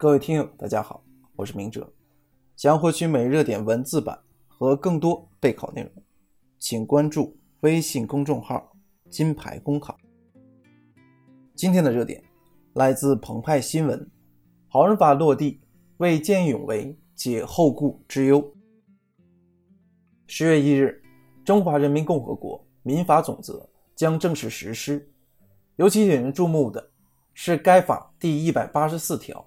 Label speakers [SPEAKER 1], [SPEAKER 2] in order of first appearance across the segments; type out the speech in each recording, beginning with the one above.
[SPEAKER 1] 各位听友，大家好，我是明哲。想获取每日热点文字版和更多备考内容，请关注微信公众号“金牌公考”。今天的热点来自澎湃新闻：好人法落地，为见义勇为解后顾之忧。十月一日，《中华人民共和国民法总则》将正式实施。尤其引人注目的是，该法第一百八十四条，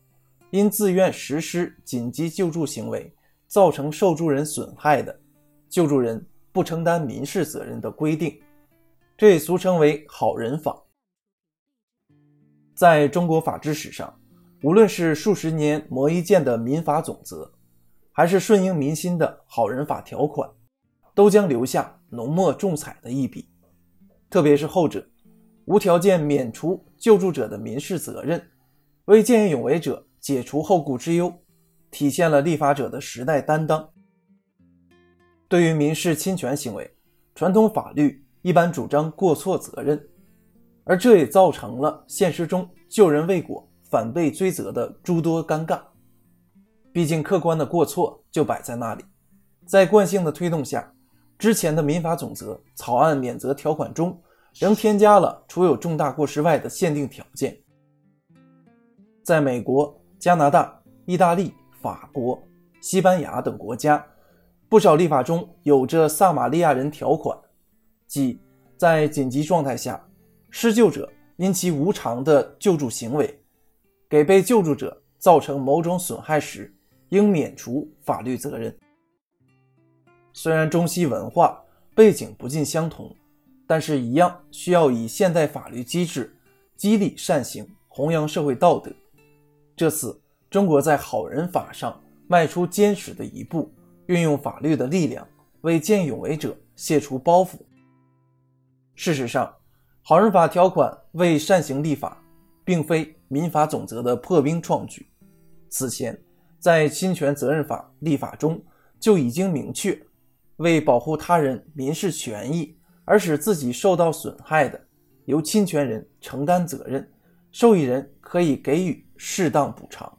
[SPEAKER 1] 因自愿实施紧急救助行为造成受助人损害的，救助人不承担民事责任的规定，这也俗称为“好人法”。在中国法治史上，无论是数十年磨一剑的民法总则，还是顺应民心的好人法条款，都将留下浓墨重彩的一笔，特别是后者。无条件免除救助者的民事责任，为见义勇为者解除后顾之忧，体现了立法者的时代担当。对于民事侵权行为，传统法律一般主张过错责任，而这也造成了现实中救人未果反被追责的诸多尴尬。毕竟客观的过错就摆在那里，在惯性的推动下，之前的民法总则草案免责条款中。仍添加了除有重大过失外的限定条件。在美国、加拿大、意大利、法国、西班牙等国家，不少立法中有着“撒玛利亚人条款”，即在紧急状态下，施救者因其无偿的救助行为，给被救助者造成某种损害时，应免除法律责任。虽然中西文化背景不尽相同。但是，一样需要以现代法律机制激励善行，弘扬社会道德。这次，中国在好人法上迈出坚实的一步，运用法律的力量为见义勇为者卸除包袱。事实上，好人法条款为善行立法，并非民法总则的破冰创举。此前，在侵权责任法立法中就已经明确，为保护他人民事权益。而使自己受到损害的，由侵权人承担责任，受益人可以给予适当补偿。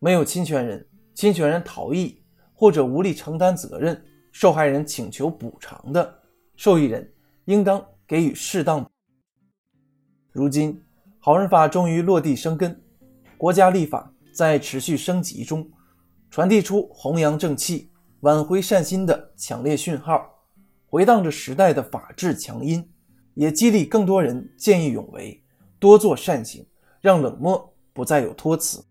[SPEAKER 1] 没有侵权人，侵权人逃逸或者无力承担责任，受害人请求补偿的，受益人应当给予适当。如今，好人法终于落地生根，国家立法在持续升级中，传递出弘扬正气、挽回善心的强烈讯号。回荡着时代的法治强音，也激励更多人见义勇为，多做善行，让冷漠不再有托词。